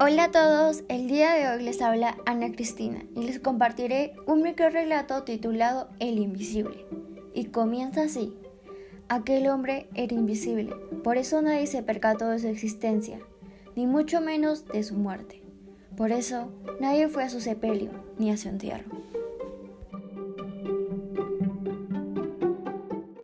Hola a todos, el día de hoy les habla Ana Cristina y les compartiré un micro relato titulado El Invisible. Y comienza así. Aquel hombre era invisible, por eso nadie se percató de su existencia, ni mucho menos de su muerte. Por eso nadie fue a su sepelio ni a su entierro.